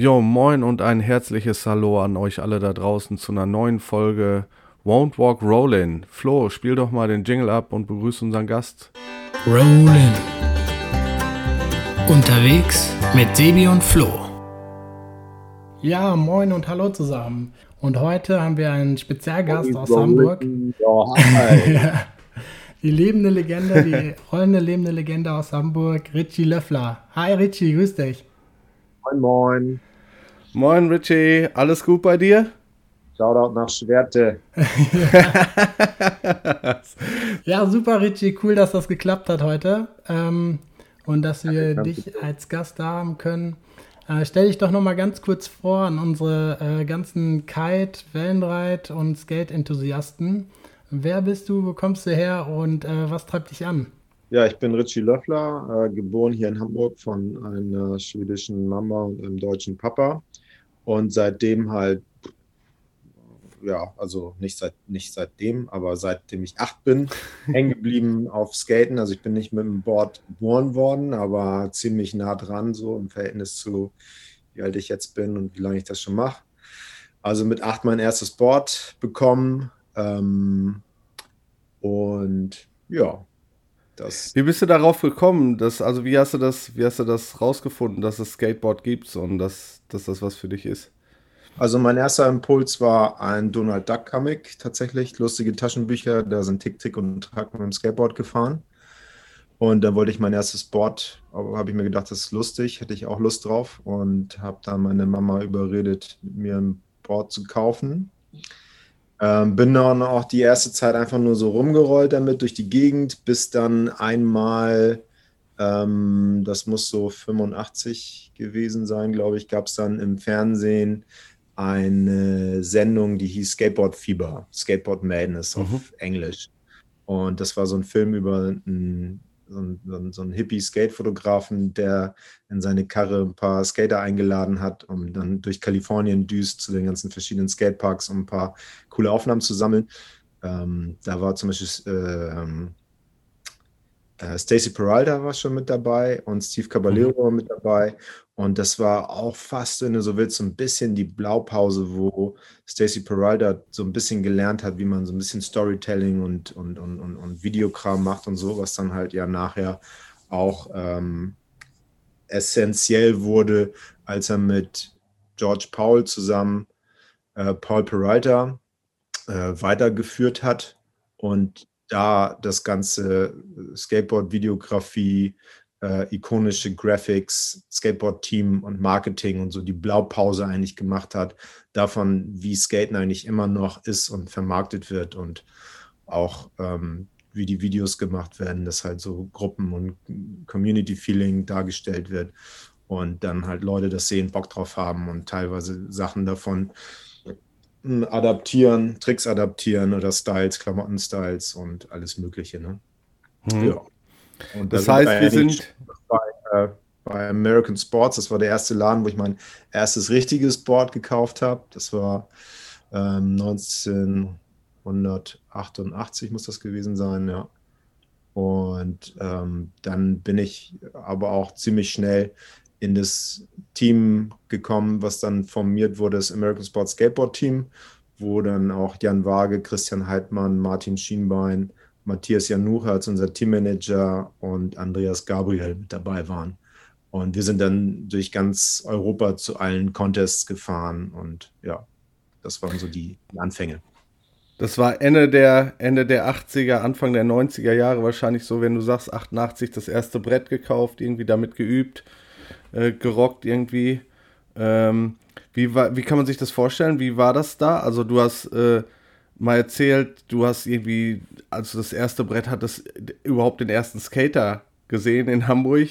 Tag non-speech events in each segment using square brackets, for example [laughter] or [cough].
Jo, moin und ein herzliches Hallo an euch alle da draußen zu einer neuen Folge Won't Walk Rollin. Flo, spiel doch mal den Jingle ab und begrüße unseren Gast. Rollin. Unterwegs mit Sebi und Flo. Ja, moin und hallo zusammen. Und heute haben wir einen Spezialgast aus Hamburg. Ja, [laughs] Die lebende Legende, die [laughs] rollende lebende Legende aus Hamburg, Richie Löffler. Hi Richie, grüß dich. moin, moin. Moin Richie, alles gut bei dir? Shoutout nach Schwerte. [laughs] Ja, super Richie, cool, dass das geklappt hat heute. Ähm, und dass wir kein dich als Gast da haben können. Äh, stell dich doch nochmal ganz kurz vor an unsere äh, ganzen Kite, Wellenreit und Skate-Enthusiasten. Wer bist du, wo kommst du her und äh, was treibt dich an? Ja, ich bin Richie Löffler, äh, geboren hier in Hamburg von einer schwedischen Mama und einem deutschen Papa. Und seitdem halt, ja, also nicht seit, nicht seitdem, aber seitdem ich acht bin, [laughs] hängen geblieben auf Skaten. Also ich bin nicht mit dem Board geboren worden, aber ziemlich nah dran, so im Verhältnis zu, wie alt ich jetzt bin und wie lange ich das schon mache. Also mit acht mein erstes Board bekommen. Ähm, und ja, das Wie bist du darauf gekommen? Dass, also wie hast du das, wie hast du das rausgefunden, dass es Skateboard gibt und dass, dass das was für dich ist? Also mein erster Impuls war ein Donald Duck Comic tatsächlich, lustige Taschenbücher, da sind Tick, Tick und Track mit dem Skateboard gefahren. Und dann wollte ich mein erstes Board, aber habe ich mir gedacht, das ist lustig, hätte ich auch Lust drauf und habe dann meine Mama überredet, mir ein Board zu kaufen. Ähm, bin dann auch die erste Zeit einfach nur so rumgerollt damit durch die Gegend, bis dann einmal, ähm, das muss so 85 gewesen sein, glaube ich, gab es dann im Fernsehen eine Sendung, die hieß Skateboard Fieber, Skateboard Madness auf Mhm. Englisch. Und das war so ein Film über einen, so einen, so einen, Hippie-Skate-Fotografen, der in seine Karre ein paar Skater eingeladen hat, um dann durch Kalifornien düst zu den ganzen verschiedenen Skateparks, um ein paar coole Aufnahmen zu sammeln. Ähm, da war zum Beispiel äh, ähm, äh, Stacy Peralta war schon mit dabei und Steve Caballero war mit dabei. Und das war auch fast, wenn du so willst, so ein bisschen die Blaupause, wo Stacy Peralta so ein bisschen gelernt hat, wie man so ein bisschen Storytelling und, und, und, und, und Videokram macht und so, was dann halt ja nachher auch ähm, essentiell wurde, als er mit George Paul zusammen äh, Paul Peralta äh, weitergeführt hat und da das ganze Skateboard-Videografie, äh, ikonische Graphics, Skateboard-Team und Marketing und so die Blaupause eigentlich gemacht hat, davon, wie Skaten eigentlich immer noch ist und vermarktet wird und auch ähm, wie die Videos gemacht werden, dass halt so Gruppen und Community-Feeling dargestellt wird und dann halt Leute das sehen, Bock drauf haben und teilweise Sachen davon adaptieren, Tricks adaptieren oder Styles, Klamotten-Styles und alles Mögliche. Ne? Mhm. Ja. Und da Das heißt, wir sind, bei, äh, bei American Sports, das war der erste Laden, wo ich mein erstes richtiges Board gekauft habe. Das war ähm, 1988 muss das gewesen sein, ja. Und ähm, dann bin ich aber auch ziemlich schnell in das Team gekommen, was dann formiert wurde, das American Sports Skateboard Team, wo dann auch Jan Waage, Christian Heidmann, Martin Schienbein, Matthias Janucha als unser Teammanager und Andreas Gabriel mit dabei waren. Und wir sind dann durch ganz Europa zu allen Contests gefahren und ja, das waren so die, Anfänge. das war Ende der, Ende der 80er, Anfang der 90er Jahre wahrscheinlich so, wenn du sagst, 88 das erste Brett gekauft, irgendwie damit geübt, äh, gerockt irgendwie. Ähm, wie, war, wie kann man sich das vorstellen? Wie war das da? Also du hast äh, mal erzählt, du hast irgendwie, als du das erste Brett hattest, überhaupt den ersten Skater gesehen in Hamburg,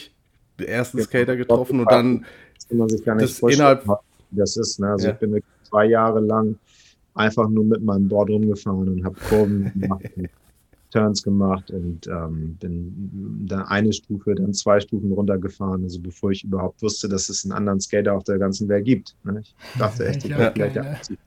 den ersten. Skater getroffen und dann Das kann man sich gar nicht Das vorstellen, innerhalb- das ist. Ne? Also Ja. ich bin zwei Jahre lang einfach nur mit meinem Board rumgefahren und habe Kurven gemacht und Turns gemacht und ähm, bin dann eine Stufe, dann zwei Stufen runtergefahren, also bevor ich überhaupt wusste, dass es einen anderen Skater auf der ganzen Welt gibt. Ne? Ich dachte echt, [laughs] ich vielleicht der ne? Einzige.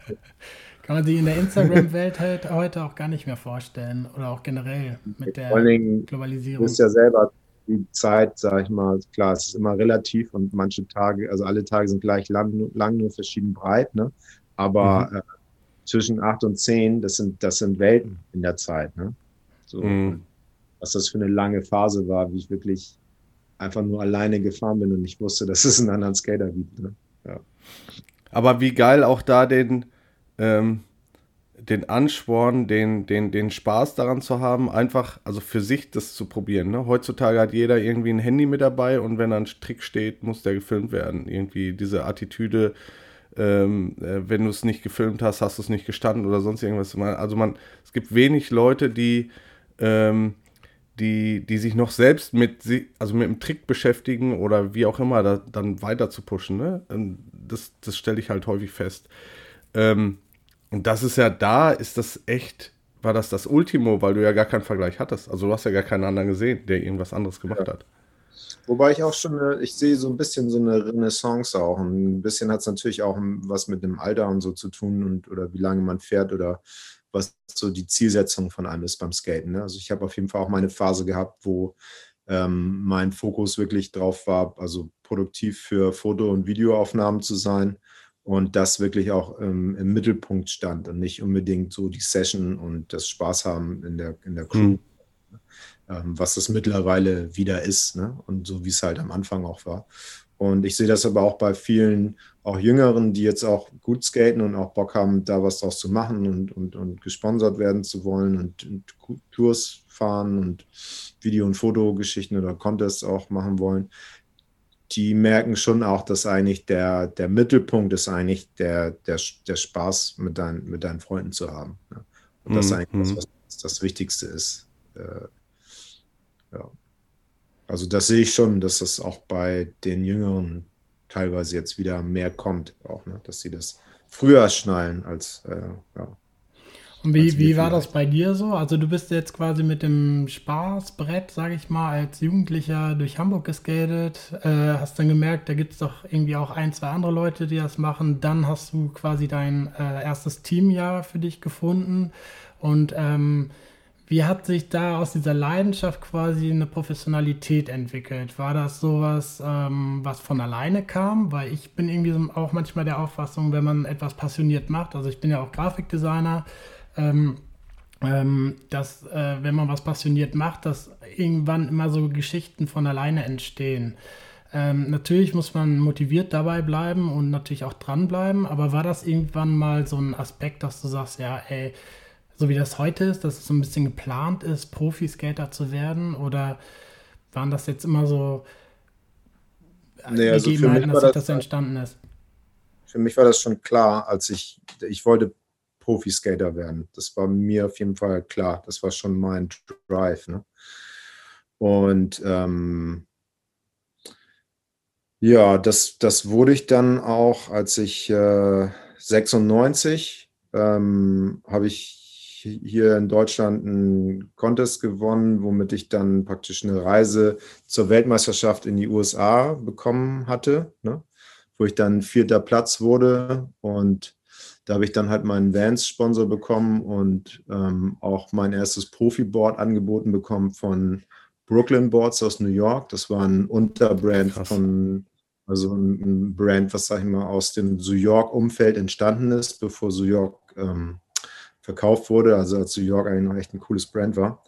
Kann man sich in der Instagram-Welt halt heute auch gar nicht mehr vorstellen. Oder auch generell mit Vor allen der Dingen, du Globalisierung. bist ja selber die Zeit, sage ich mal, klar, es ist immer relativ und manche Tage, also alle Tage sind gleich lang, lang nur verschieden breit, ne? Aber mhm. äh, zwischen acht und zehn, das sind, das sind Welten in der Zeit, ne? So, mhm. was das für eine lange Phase war, wie ich wirklich einfach nur alleine gefahren bin und ich wusste, [laughs] dass es einen anderen Skater gibt. Ne? Ja. Aber wie geil auch da den, ähm, den Ansporn, den, den, den Spaß daran zu haben, einfach, also für sich das zu probieren. Ne? Heutzutage hat jeder irgendwie ein Handy mit dabei und wenn da ein Trick steht, muss der gefilmt werden. Irgendwie diese Attitüde, ähm, äh, wenn du es nicht gefilmt hast, hast du es nicht gestanden oder sonst irgendwas. Also man, es gibt wenig Leute, die, ähm, die, die sich noch selbst mit, also mit dem Trick beschäftigen oder wie auch immer, da, dann weiter zu pushen. Ne? Das, das stelle ich halt häufig fest. Ähm, und das ist ja da, ist das echt, war das das Ultimo, weil du ja gar keinen Vergleich hattest. Also du hast ja gar keinen anderen gesehen, der irgendwas anderes gemacht ja. hat. Wobei ich auch schon, ich sehe so ein bisschen so eine Renaissance auch. Und ein bisschen hat es natürlich auch was mit dem Alter und so zu tun und oder wie lange man fährt oder was so die Zielsetzung von einem ist beim Skaten. Ne? Also ich habe auf jeden Fall auch meine Phase gehabt, wo ähm, mein Fokus wirklich drauf war, also produktiv für Foto- und Videoaufnahmen zu sein und das wirklich auch ähm, im Mittelpunkt stand und nicht unbedingt so die Session und das Spaß haben in der, in der Crew, mhm. ähm, was das mittlerweile wieder ist ne? und so wie es halt am Anfang auch war. Und ich sehe das aber auch bei vielen, auch Jüngeren, die jetzt auch gut skaten und auch Bock haben, da was draus zu machen und, und, und gesponsert werden zu wollen und, und Tours fahren und Video- und Fotogeschichten oder Contests auch machen wollen die merken schon auch, dass eigentlich der, der Mittelpunkt ist eigentlich der, der, der Spaß mit, dein, mit deinen Freunden zu haben. Ne? Und das ist eigentlich das, mhm. was das Wichtigste ist. Äh, ja. Also das sehe ich schon, dass das auch bei den Jüngeren teilweise jetzt wieder mehr kommt, auch, ne? dass sie das früher schnallen als äh, ja, und wie, wie war das bei dir so? Also du bist jetzt quasi mit dem Spaßbrett, sage ich mal, als Jugendlicher durch Hamburg geskatet, äh, hast dann gemerkt, da gibt es doch irgendwie auch ein, zwei andere Leute, die das machen. Dann hast du quasi dein äh, erstes Teamjahr für dich gefunden. Und ähm, wie hat sich da aus dieser Leidenschaft quasi eine Professionalität entwickelt? War das sowas, ähm, was von alleine kam? Weil ich bin irgendwie auch manchmal der Auffassung, wenn man etwas passioniert macht, also ich bin ja auch Grafikdesigner, ähm, ähm, dass, äh, wenn man was passioniert macht, dass irgendwann immer so Geschichten von alleine entstehen. Ähm, natürlich muss man motiviert dabei bleiben und natürlich auch dranbleiben, aber war das irgendwann mal so ein Aspekt, dass du sagst, ja, ey, so wie das heute ist, dass es so ein bisschen geplant ist, Profiskater zu werden? Oder waren das jetzt immer so nee, also Gegebenheiten, dass das, das entstanden ist? Für mich war das schon klar, als ich, ich wollte Profiskater werden. Das war mir auf jeden Fall klar. Das war schon mein Drive. Ne? Und ähm, ja, das, das wurde ich dann auch, als ich äh, 96 ähm, habe ich hier in Deutschland einen Contest gewonnen, womit ich dann praktisch eine Reise zur Weltmeisterschaft in die USA bekommen hatte, ne? wo ich dann vierter Platz wurde und da habe ich dann halt meinen Vans-Sponsor bekommen und ähm, auch mein erstes Profi-Board angeboten bekommen von Brooklyn Boards aus New York. Das war ein Unterbrand Krass. von, also ein Brand, was sag ich mal, aus dem New York-Umfeld entstanden ist, bevor New York ähm, verkauft wurde. Also als New York eigentlich noch echt ein cooles Brand war.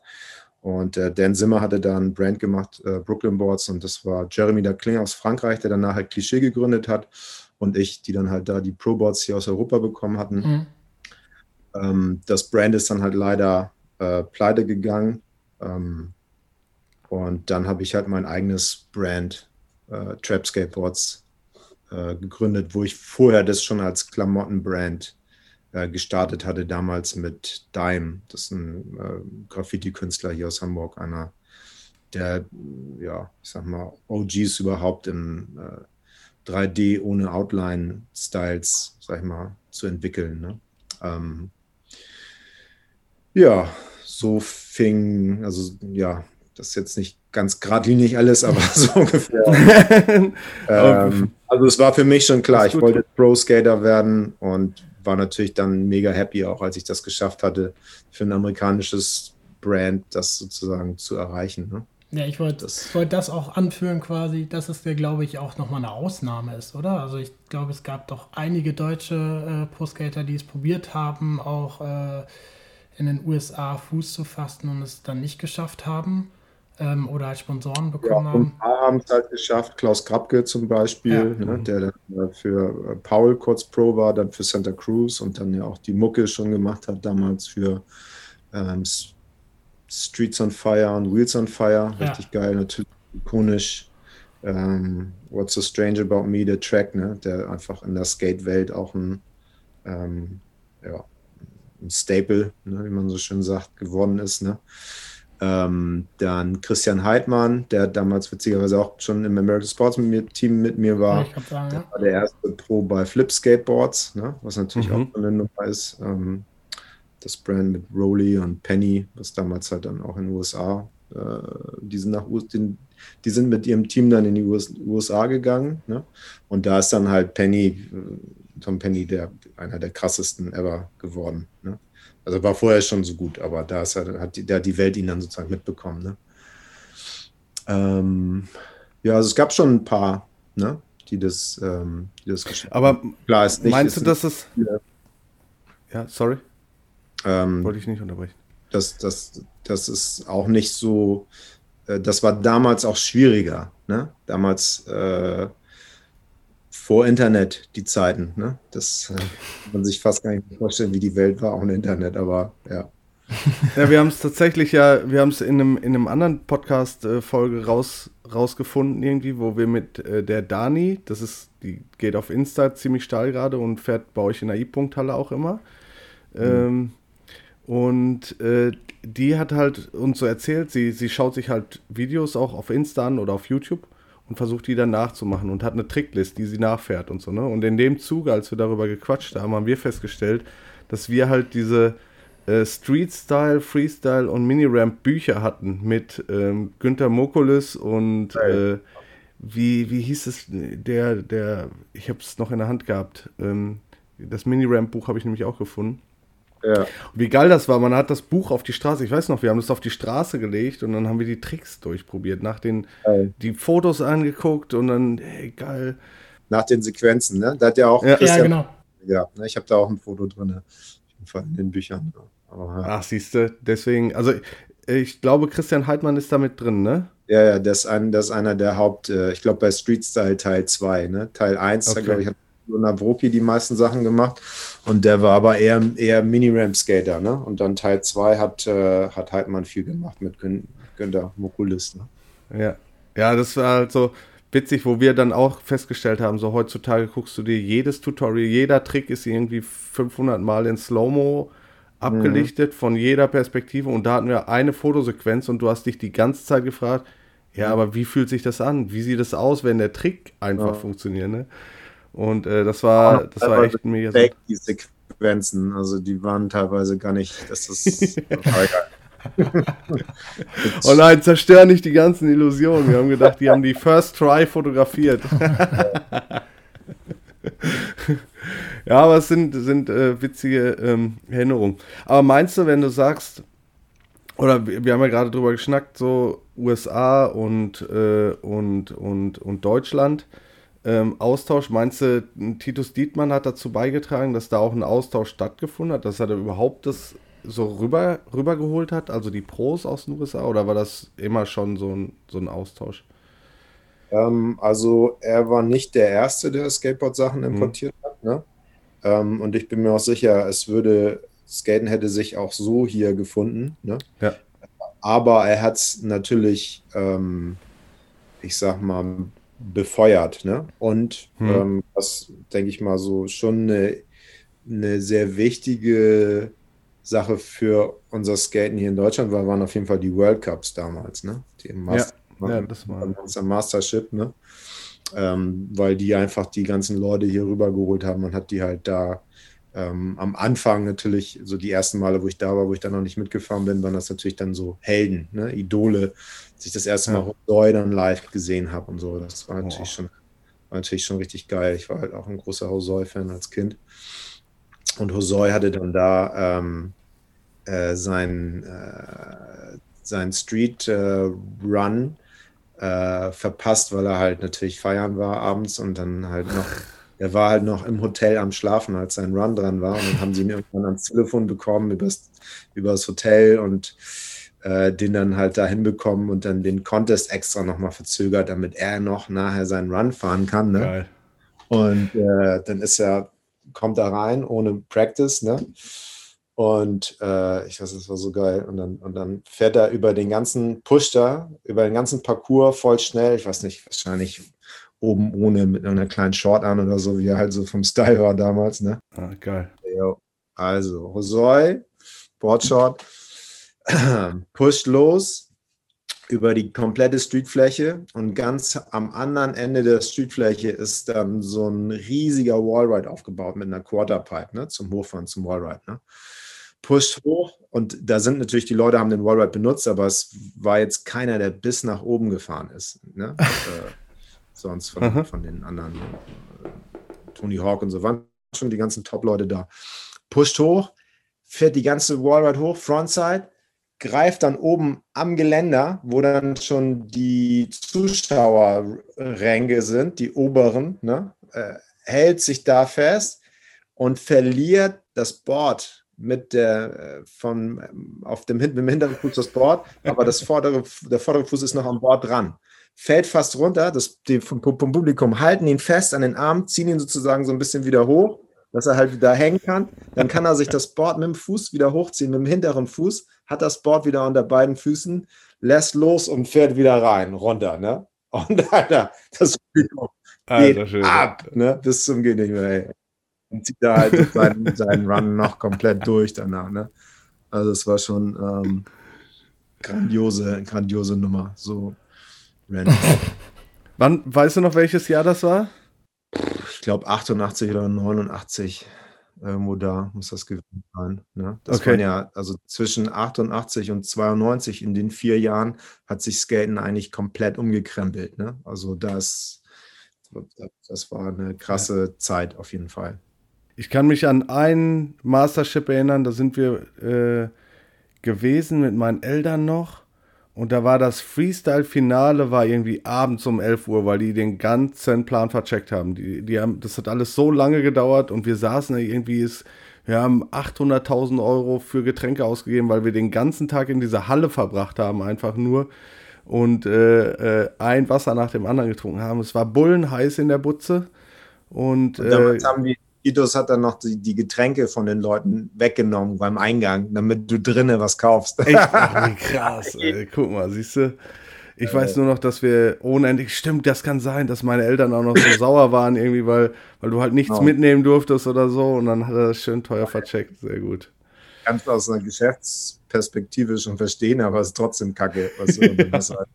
Und äh, Dan Zimmer hatte da ein Brand gemacht, äh, Brooklyn Boards, und das war Jeremy Daclin aus Frankreich, der danach halt Klischee gegründet hat und ich, die dann halt da die Pro-Boards hier aus Europa bekommen hatten. Mhm. Ähm, das Brand ist dann halt leider äh, pleite gegangen. Ähm, und dann habe ich halt mein eigenes Brand, äh, Trap Skateboards, äh, gegründet, wo ich vorher das schon als Klamottenbrand äh, gestartet hatte, damals mit Dime. Das ist ein äh, Graffiti-Künstler hier aus Hamburg, einer der, ja, ich sag mal, OGs überhaupt im äh, 3D ohne Outline-Styles, sag ich mal, zu entwickeln. Ne? Ähm, ja, so fing, also ja, das ist jetzt nicht ganz geradlinig alles, aber [laughs] so ungefähr. [laughs] ähm, also es war für mich schon klar, ich wollte Pro-Skater werden und war natürlich dann mega happy, auch als ich das geschafft hatte, für ein amerikanisches Brand das sozusagen zu erreichen. Ne? Ja, ich wollte Das- wollt das auch anführen quasi, dass es ja, glaube ich, auch nochmal eine Ausnahme ist, oder? Also ich glaube, es gab doch einige deutsche äh, Pro-Skater, die es probiert haben, auch äh, in den USA Fuß zu fassen und es dann nicht geschafft haben ähm, oder als Sponsoren Ja, bekommen und haben. ein paar haben es halt geschafft. Klaus Krabke zum Beispiel, Ja. ne, der dann äh, für äh, Paul kurz Pro war, dann für Santa Cruz und dann ja auch die Mucke schon gemacht hat, damals für ähm, Streets on Fire und Wheels on Fire. Ja. Richtig geil, natürlich ikonisch. Ähm, What's so strange about me, der Track, ne, der einfach in der Skate-Welt auch ein, ähm, ja, ein Staple, ne, wie man so schön sagt, geworden ist. Ne? Ähm, dann Christian Heidmann, der damals witzigerweise auch schon im American Sports mit mir, Team mit mir war. sagen, Der war der erste Pro bei Flip Skateboards, ne? was natürlich Mhm. auch eine Nummer ist. Ähm, das Brand mit Rolly und Penny, was damals halt dann auch in den USA, äh, die, sind nach, US den, die sind mit ihrem Team dann in die US USA gegangen. Ne? Und da ist dann halt Penny, äh, Tom Penny, der einer der krassesten ever geworden. Ne? Also war vorher schon so gut, aber da ist er, hat die, da die Welt ihn dann sozusagen mitbekommen. Ne? Ähm, ja, also es gab schon ein paar, ne, die das, ähm, die das geschafft haben. Aber Klar ist nicht. meinst ist du, dass es. Ja. Ja, sorry, ähm, wollte ich nicht unterbrechen. das, das, das ist auch nicht so, äh, das war damals auch schwieriger. Ne? Damals äh, vor Internet die Zeiten. Ne? Das äh, kann man sich fast gar nicht vorstellen, wie die Welt war ohne Internet, aber ja. [laughs] Ja, wir haben es tatsächlich ja, wir haben es in einem, in einem anderen Podcast-Folge raus, rausgefunden, irgendwie, wo wir mit äh, der Dani, das ist, die geht auf Insta ziemlich steil gerade und fährt bei euch in der I-Punkt-Halle auch immer. Ähm, und äh, die hat halt uns so erzählt, sie, sie schaut sich halt Videos auch auf Insta an oder auf YouTube und versucht die dann nachzumachen und hat eine Tricklist, die sie nachfährt und so, ne? Und in dem Zuge, als wir darüber gequatscht haben, haben wir festgestellt, dass wir halt diese äh, Street-Style, Freestyle und Mini-Ramp-Bücher hatten mit ähm, Günter Mokulis und äh, wie, wie hieß es, der, der, ich habe es noch in der Hand gehabt, ähm, das Mini-Ramp-Buch habe ich nämlich auch gefunden. Ja. Und wie geil das war, man hat das Buch auf die Straße, ich weiß noch, wir haben das auf die Straße gelegt und dann haben wir die Tricks durchprobiert, nach den, Geil. die Fotos angeguckt und dann, hey, geil. Nach den Sequenzen, ne? Da hat ja auch Ja. Ja, Christian genau. gehabt, ne? Ich habe da auch ein Foto drin, auf jeden Fall in den Büchern. Aber, ja. Ach, siehst du, deswegen, also ich glaube, Christian Heidmann ist da mit drin, ne? Ja, ja, das ist, ein, das ist einer der Haupt, äh, ich glaube bei Street Style Teil 2, ne? Teil 1, Okay. glaube ich, hat Navroki die meisten Sachen gemacht und der war aber eher, eher Mini-Ramp-Skater, ne? Und dann Teil 2 hat, äh, hat Heidmann viel gemacht mit Gün Günter Mokulis, ne? Ja. Ja, das war halt so witzig, wo wir dann auch festgestellt haben, so heutzutage guckst du dir jedes Tutorial, jeder Trick ist irgendwie 500 Mal in Slow-Mo abgelichtet von jeder Perspektive und da hatten wir eine Fotosequenz und du hast dich die ganze Zeit gefragt, ja, aber wie fühlt sich das an? Wie sieht es aus, wenn der Trick einfach Ja. funktioniert, ne? Und äh, das war, das war echt mega. Fake, die Sequenzen, also die waren teilweise gar nicht, das ist [laughs] aber egal. Oh nein, zerstör nicht die ganzen Illusionen. Wir haben gedacht, die haben die First Try fotografiert. [laughs] ja, aber es sind, sind äh, witzige ähm, Erinnerungen. Aber meinst du, wenn du sagst, oder wir, wir haben ja gerade drüber geschnackt, so USA und, äh, und, und, und Deutschland, ähm, Austausch, meinst du, Titus Dietmann hat dazu beigetragen, dass da auch ein Austausch stattgefunden hat, dass er da überhaupt das so rüber, rübergeholt hat, also die Pros aus den USA, oder war das immer schon so ein, so ein Austausch? Ähm, also er war nicht der Erste, der Skateboard-Sachen Mhm. importiert hat. Ne? Ähm, und ich bin mir auch sicher, es würde, Skaten hätte sich auch so hier gefunden. Ne? Ja. Aber er hat es natürlich, ähm, ich sag mal, befeuert. Ne? Und Hm. ähm, was, denke ich mal, so schon eine, eine sehr wichtige Sache für unser Skaten hier in Deutschland war, waren auf jeden Fall die World Cups damals. Ne? Die im Master Ja, das war. unser Mastership, ne? Ähm, weil die einfach die ganzen Leute hier rübergeholt haben. Man hat die halt da ähm, am Anfang natürlich, so die ersten Male, wo ich da war, wo ich dann noch nicht mitgefahren bin, waren das natürlich dann so Helden, ne? Idole, dass ich das erste Mal. Hosoi dann live gesehen habe und so. Das war natürlich, Boah. schon, war natürlich schon richtig geil. Ich war halt auch ein großer Hosoi-Fan als Kind. Und Hosoi hatte dann da ähm, äh, sein, äh, sein Street äh, Run äh, verpasst, weil er halt natürlich feiern war abends und dann halt noch, [laughs] er war halt noch im Hotel am Schlafen, als sein Run dran war. Und dann haben sie ihn irgendwann ans Telefon bekommen übers, übers Hotel und äh, den dann halt da hinbekommen und dann den Contest extra nochmal verzögert, damit er noch nachher seinen Run fahren kann. Ne? Geil. Und äh, dann ist er, kommt er rein ohne Practice, ne? Und äh, ich weiß, das war so geil. Und dann, und dann fährt er über den ganzen, pusht er über den ganzen Parcours voll schnell. Ich weiß nicht, wahrscheinlich oben ohne mit einer kleinen Short an oder so, wie er halt so vom Style war damals, ne? Ah, geil. Also, Hosoi, Boardshot, [clears throat] pusht los über die komplette Streetfläche und ganz am anderen Ende der Streetfläche ist dann so ein riesiger Wallride aufgebaut mit einer Quarterpipe ne, zum Hochfahren, zum Wallride. Ne. Pusht hoch und da sind natürlich die Leute haben den Wallride benutzt, aber es war jetzt keiner, der bis nach oben gefahren ist. Ne? [laughs] sonst von, von, den anderen, äh, Tony Hawk und so, waren schon die ganzen Top-Leute da. Pusht hoch, fährt die ganze Wallride hoch, Frontside, greift dann oben am Geländer, wo dann schon die Zuschauerränge sind, die oberen, ne, äh, hält sich da fest und verliert das Board mit der äh, von ähm, auf dem mit dem hinteren Fuß das Board, aber das vordere, der vordere Fuß ist noch am Board dran. Fällt fast runter, das, die vom, vom Publikum halten ihn fest an den Arm, ziehen ihn sozusagen so ein bisschen wieder hoch, dass er halt wieder hängen kann. Dann kann er sich das Board mit dem Fuß wieder hochziehen, mit dem hinteren Fuß, hat das Board wieder unter beiden Füßen, lässt los und fährt wieder rein, runter, ne? Und Alter, das Publikum geht Alter, schön. ab, ne? Bis zum Gehen nicht mehr, ey. Und zieht da halt seinen, [laughs] seinen Run noch komplett durch danach, ne? Also es war schon ähm, grandiose, grandiose Nummer. So random. [laughs] Wann, weißt du noch, welches Jahr das war? ich glaube 88 oder 89, irgendwo da muss das gewesen sein. Ne? Das Okay. waren ja, also zwischen 88 und 92 in den vier Jahren hat sich Skaten eigentlich komplett umgekrempelt. Ne? Also das, das war eine krasse Zeit auf jeden Fall. Ich kann mich an einen Mastership erinnern, da sind wir äh, gewesen mit meinen Eltern noch. Und da war das Freestyle-Finale, war irgendwie abends um 11 Uhr, weil die den ganzen Plan vercheckt haben. Die, die haben. Das hat alles so lange gedauert und wir saßen irgendwie, ist, wir haben 800.000 Euro für Getränke ausgegeben, weil wir den ganzen Tag in dieser Halle verbracht haben, einfach nur. Und äh, äh, ein Wasser nach dem anderen getrunken haben. Es war bullenheiß in der Butze. Und, Und äh, damals haben die, Titus hat dann noch die, die Getränke von den Leuten weggenommen beim Eingang, damit du drinnen was kaufst. Echt? Ach, [laughs] wie krass, ey. Guck mal, siehst du? Ich weiß nur noch, dass wir unendlich, stimmt, das kann sein, dass meine Eltern auch noch so [laughs] sauer waren, irgendwie, weil, weil du halt nichts Oh. mitnehmen durftest oder so und dann hat er das schön teuer vercheckt. Sehr gut. Kannst du aus einer Geschäftsperspektive schon verstehen, aber es ist trotzdem kacke. Was, du- was [laughs] halt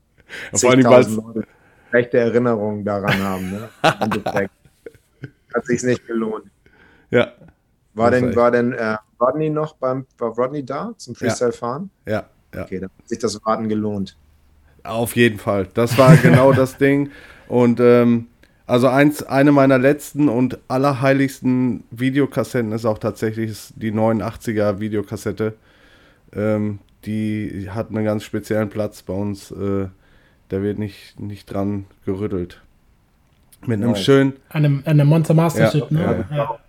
Vor allem, 10.000 weil's- Leute schlechte Erinnerungen daran haben. Ne? Im Endeffekt Hat sich nicht gelohnt. Ja, War denn, war denn äh, Rodney noch beim, war Rodney da zum Freestyle-Fahren? ja, ja. Okay, dann hat sich das Warten gelohnt. Auf jeden Fall. Das war genau das [laughs] Ding. Und ähm, also eins, eine meiner letzten und allerheiligsten Videokassetten ist auch tatsächlich die 89er Videokassette. Ähm, die hat einen ganz speziellen Platz bei uns. Äh, da wird nicht, nicht dran gerüttelt. Mit einem Nice. schönen, Eine, eine Monster Master Ja, Shit, ne? ja,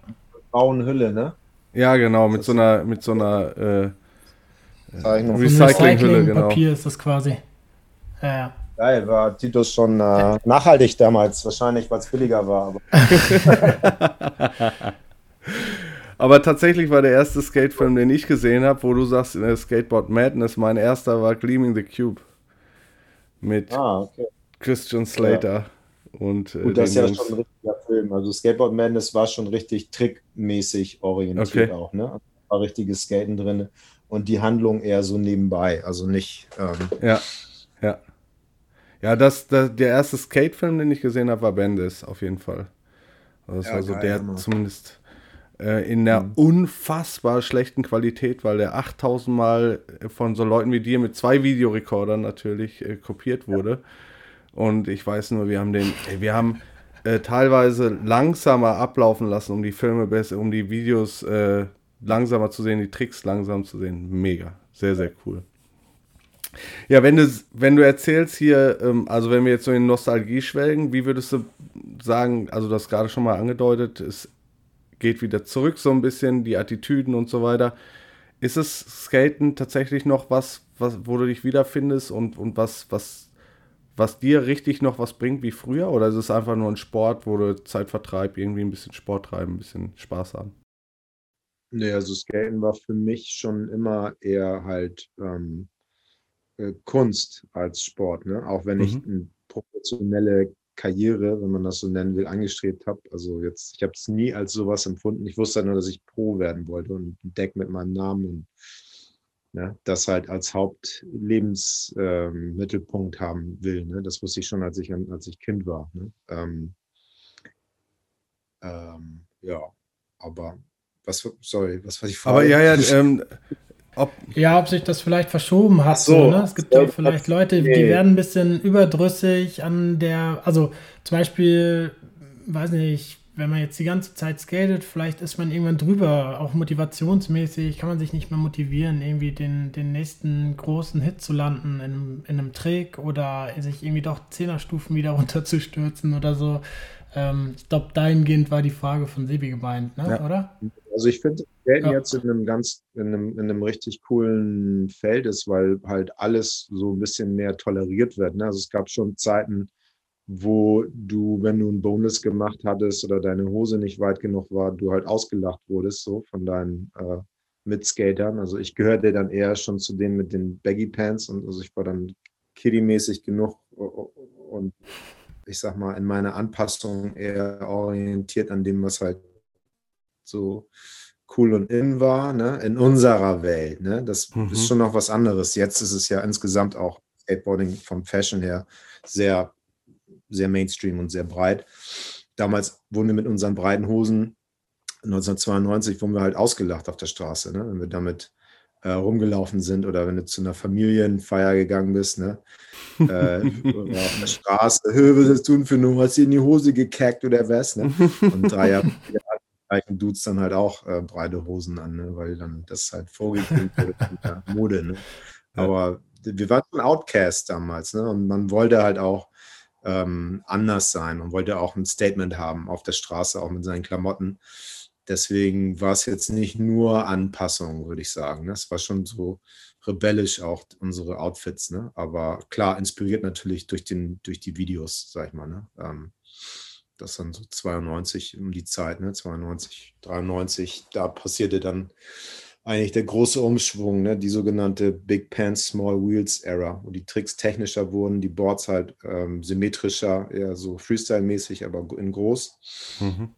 Ja. Braune Hülle, ne? ja genau, mit so einer, mit so einer äh, ein Recyclinghülle, genau. Recyclingpapier ist das quasi. Ja, ja. Geil, war Titus schon äh, nachhaltig damals, wahrscheinlich, weil es billiger war. Aber [laughs] Aber tatsächlich war der erste Skatefilm, den ich gesehen habe, wo du sagst, äh, Skateboard Madness, mein erster war Gleaming the Cube. Mit ah, okay. Christian Slater und äh, Gut, das ist ja schon ein richtiger Film. Also Skateboard Madness war schon richtig trickmäßig orientiert Okay. auch, ne? Also War richtiges Skaten drin und die Handlung eher so nebenbei, also nicht. Ähm, Ja, ja. Ja, das, das, der erste Skatefilm, den ich gesehen habe, war Bendis, auf jeden Fall. Also das Ja, war so geil, der Hammer. zumindest äh, in der Mhm. unfassbar schlechten Qualität, weil der 8000 Mal von so Leuten wie dir mit zwei Videorekordern natürlich äh, kopiert wurde. Und ich weiß nur, wir haben den, ey, wir haben äh, teilweise langsamer ablaufen lassen, um die Filme besser, um die Videos äh, langsamer zu sehen, die Tricks langsam zu sehen. Mega. Sehr, sehr cool. Ja, wenn du, wenn du erzählst hier, ähm, also wenn wir jetzt so in Nostalgie schwelgen, wie würdest du sagen, also das gerade schon mal angedeutet, es geht wieder zurück so ein bisschen, die Attitüden und so weiter. Ist es Skaten tatsächlich noch was, was wo du dich wiederfindest und, und was, was, was dir richtig noch was bringt wie früher? Oder ist es einfach nur ein Sport, wo du Zeitvertreib, irgendwie ein bisschen Sport treiben, ein bisschen Spaß haben? Nee, also Skaten war für mich schon immer eher halt ähm, äh, Kunst als Sport, ne? Auch wenn ich eine professionelle Karriere, wenn man das so nennen will, angestrebt habe. Also jetzt, ich habe es nie als sowas empfunden. Ich wusste nur, dass ich Pro werden wollte und ein Deck mit meinem Namen und ne, das halt als Hauptlebensmittelpunkt ähm, haben will. Ne? Das wusste ich schon, als ich, als ich Kind war. Ne? Ähm, ähm, ja, aber was, sorry, was war die Frage? Aber ja, ja, [laughs] ähm, ob ja, ob sich das vielleicht verschoben hat. So, so ne? Es gibt ja vielleicht Leute, die werden ein bisschen überdrüssig an der, also zum Beispiel, weiß nicht, wenn man jetzt die ganze Zeit skatet, vielleicht ist man irgendwann drüber, auch motivationsmäßig, kann man sich nicht mehr motivieren, irgendwie den, den nächsten großen Hit zu landen in, in einem Trick oder sich irgendwie doch Zehnerstufen wieder [laughs] runterzustürzen oder so. Ähm, ich glaube, dahingehend war die Frage von Sebi gemeint, ne? Ja. oder? Also ich finde, Skaten ja. jetzt in einem ganz, in einem, in einem richtig coolen Feld ist, weil halt alles so ein bisschen mehr toleriert wird. Ne? Also es gab schon Zeiten, wo du, wenn du ein Bonus gemacht hattest oder deine Hose nicht weit genug war, du halt ausgelacht wurdest, so von deinen äh, Mitskatern. Also ich gehörte dann eher schon zu denen mit den Baggy Pants und also ich war dann kiddie-mäßig genug und ich sag mal, in meiner Anpassung eher orientiert an dem, was halt so cool und in war, ne? in unserer Welt. Ne? Das mhm. ist schon noch was anderes. Jetzt ist es ja insgesamt auch Skateboarding vom Fashion her sehr, sehr Mainstream und sehr breit. Damals wurden wir mit unseren breiten Hosen 1992 wurden wir halt ausgelacht auf der Straße, ne? wenn wir damit äh, rumgelaufen sind oder wenn du zu einer Familienfeier gegangen bist, ne? äh, oder [laughs] auf der Straße, was ist das tun für Nummer? Hast du in die Hose gekackt oder was? Ne? Und drei Jahre [laughs] gleichen Dudes dann halt auch äh, breite Hosen an, ne? weil dann das halt vorgegeben wurde in der Mode. Ne? Aber wir waren ein Outcast damals ne? und man wollte halt auch ähm, anders sein. Man wollte auch ein Statement haben auf der Straße, auch mit seinen Klamotten. Deswegen war es jetzt nicht nur Anpassung, würde ich sagen. Ne? Es war schon so rebellisch auch unsere Outfits, ne? Aber klar, inspiriert natürlich durch, den, durch die Videos, sag ich mal. Ne? Ähm, das dann so 92 um die Zeit, ne, 92, 93, da passierte dann eigentlich der große Umschwung, ne, die sogenannte Big Pants Small Wheels Era, wo die Tricks technischer wurden, die Boards halt ähm, symmetrischer, eher so Freestyle-mäßig, aber in groß. Mhm.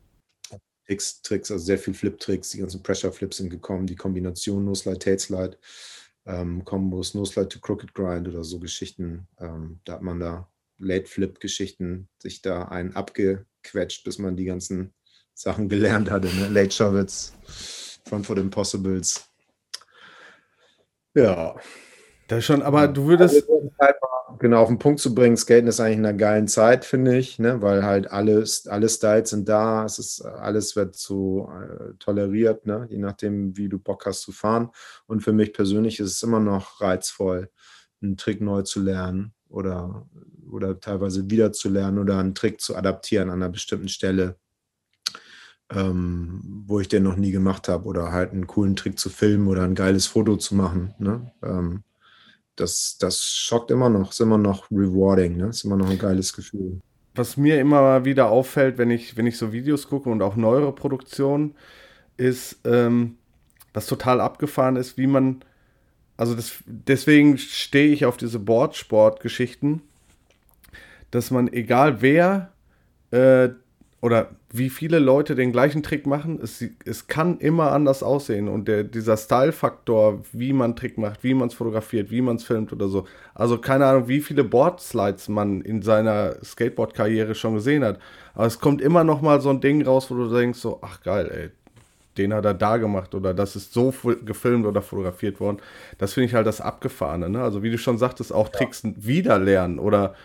Tricks, Tricks, also sehr viel Flip-Tricks, die ganzen Pressure-Flips sind gekommen, die Kombination No-Slide, Tate-Slide, ähm, Kombos, No-Slide to Crooked Grind oder so Geschichten, ähm, da hat man da Late-Flip-Geschichten sich da einen abge quetscht, bis man die ganzen Sachen gelernt hatte. Ne? Late Shovels, Front Foot Impossibles. Ja. Das schon, aber du würdest. Genau auf den Punkt zu bringen, Skaten ist eigentlich in einer geilen Zeit, finde ich, ne? weil halt alles, alle Styles sind da, es ist, alles wird so äh, toleriert, ne? je nachdem, wie du Bock hast zu fahren. Und für mich persönlich ist es immer noch reizvoll, einen Trick neu zu lernen oder oder teilweise wiederzulernen oder einen Trick zu adaptieren an einer bestimmten Stelle, ähm, wo ich den noch nie gemacht habe oder halt einen coolen Trick zu filmen oder ein geiles Foto zu machen. Ne? Ähm, das, das schockt immer noch, ist immer noch rewarding, ne? ist immer noch ein geiles Gefühl. Was mir immer wieder auffällt, wenn ich, wenn ich so Videos gucke und auch neuere Produktionen, ist, ähm, was total abgefahren ist, wie man, also das, deswegen stehe ich auf diese Boardsport-Geschichten, dass man, egal wer äh, oder wie viele Leute den gleichen Trick machen, es, es kann immer anders aussehen. Und der, dieser Style-Faktor, wie man Trick macht, wie man es fotografiert, wie man es filmt oder so. Also keine Ahnung, wie viele Board-Slides man in seiner Skateboard-Karriere schon gesehen hat. Aber es kommt immer noch mal so ein Ding raus, wo du denkst so, ach geil, ey, den hat er da gemacht oder das ist so gefilmt oder fotografiert worden. Das finde ich halt das Abgefahrene. Ne? Also wie du schon sagtest, auch Tricks ja. wieder lernen oder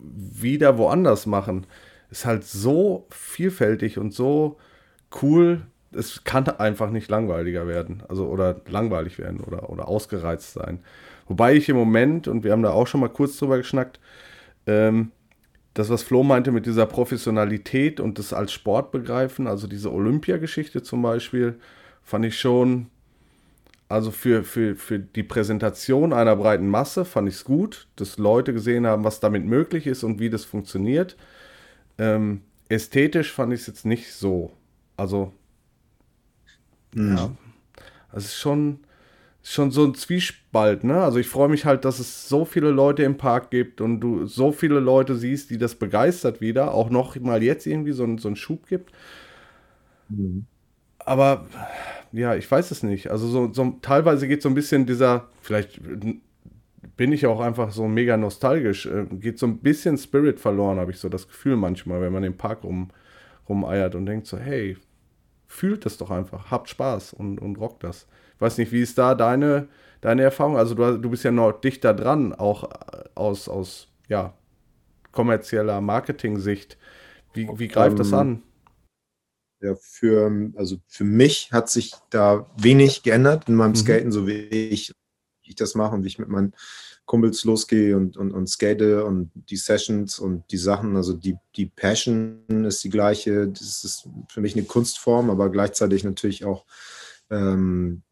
wieder woanders machen, ist halt so vielfältig und so cool, es kann einfach nicht langweiliger werden, also oder langweilig werden oder, oder ausgereizt sein. Wobei ich im Moment, und wir haben da auch schon mal kurz drüber geschnackt, ähm, das, was Flo meinte mit dieser Professionalität und das als Sport begreifen, also diese Olympiageschichte zum Beispiel, fand ich schon, also für, für, für die Präsentation einer breiten Masse fand ich es gut, dass Leute gesehen haben, was damit möglich ist und wie das funktioniert. Ähm, ästhetisch fand ich es jetzt nicht so. Also, mhm. ja, es ist schon, schon so ein Zwiespalt, ne? Also ich freue mich halt, dass es so viele Leute im Park gibt und du so viele Leute siehst, die das begeistert wieder, auch noch mal jetzt irgendwie so, so einen Schub gibt. Mhm. Aber ja, ich weiß es nicht. Also so, so teilweise geht so ein bisschen dieser, vielleicht bin ich auch einfach so mega nostalgisch, äh, geht so ein bisschen Spirit verloren, habe ich so das Gefühl manchmal, wenn man im Park rum, rumeiert und denkt so, hey, fühlt es doch einfach, habt Spaß und, und rockt das weiß nicht, wie ist da deine, deine Erfahrung? Also du, du bist ja noch dichter dran, auch aus, aus ja, kommerzieller Marketing-Sicht. Wie, wie greift das ähm, an? Ja, für, also für mich hat sich da wenig geändert in meinem mhm. Skaten, so wie ich, wie ich das mache und wie ich mit meinen Kumpels losgehe und, und, und skate und die Sessions und die Sachen. Also die, die Passion ist die gleiche. Das ist für mich eine Kunstform, aber gleichzeitig natürlich auch ähm,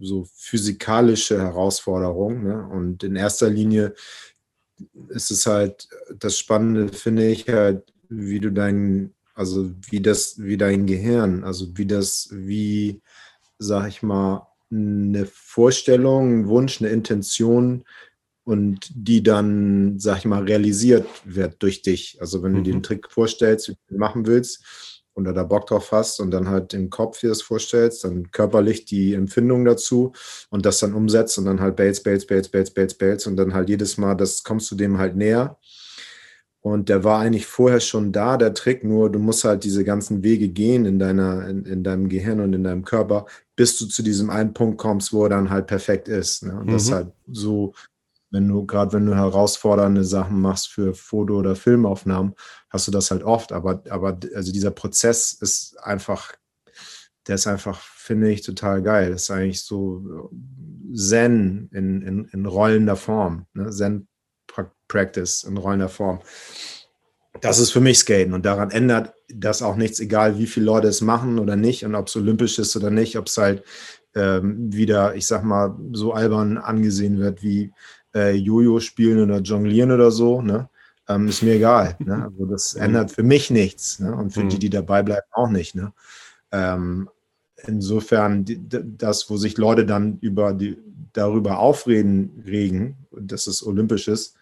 so physikalische Herausforderung. Ne? Und in erster Linie ist es halt das Spannende, finde ich, halt, wie du dein, also wie das, wie dein Gehirn, also wie das, wie, sag ich mal, eine Vorstellung, ein Wunsch, eine Intention und die dann, sag ich mal, realisiert wird durch dich. Also wenn du dir den mhm. Trick vorstellst, wie du machen willst, und du da Bock drauf hast und dann halt im Kopf dir das vorstellst, dann körperlich die Empfindung dazu und das dann umsetzt und dann halt Bates, Bates, Bates, Bates, Bates, Bates und dann halt jedes Mal, das kommst du dem halt näher. Und der war eigentlich vorher schon da, der Trick, nur du musst halt diese ganzen Wege gehen in, deiner, in, in deinem Gehirn und in deinem Körper, bis du zu diesem einen Punkt kommst, wo er dann halt perfekt ist. Ne? Und mhm. das halt so wenn du, gerade wenn du herausfordernde Sachen machst für Foto- oder Filmaufnahmen, hast du das halt oft. Aber, aber also dieser Prozess ist einfach, der ist einfach, finde ich, total geil. Das ist eigentlich so Zen in, in, in rollender Form. Ne? Zen-Practice in rollender Form. Das ist für mich Skaten und daran ändert das auch nichts, egal wie viele Leute es machen oder nicht und ob es olympisch ist oder nicht, ob es halt ähm, wieder, ich sag mal, so albern angesehen wird wie äh, Jojo spielen oder jonglieren oder so, ne? Ähm, ist mir egal. Ne? [laughs] Also das mhm. ändert für mich nichts. Ne? Und für mhm. die, die dabei bleiben, auch nicht. Ne? Ähm, insofern, die, das, wo sich Leute dann über die, darüber aufreden, regen, dass es olympisch ist,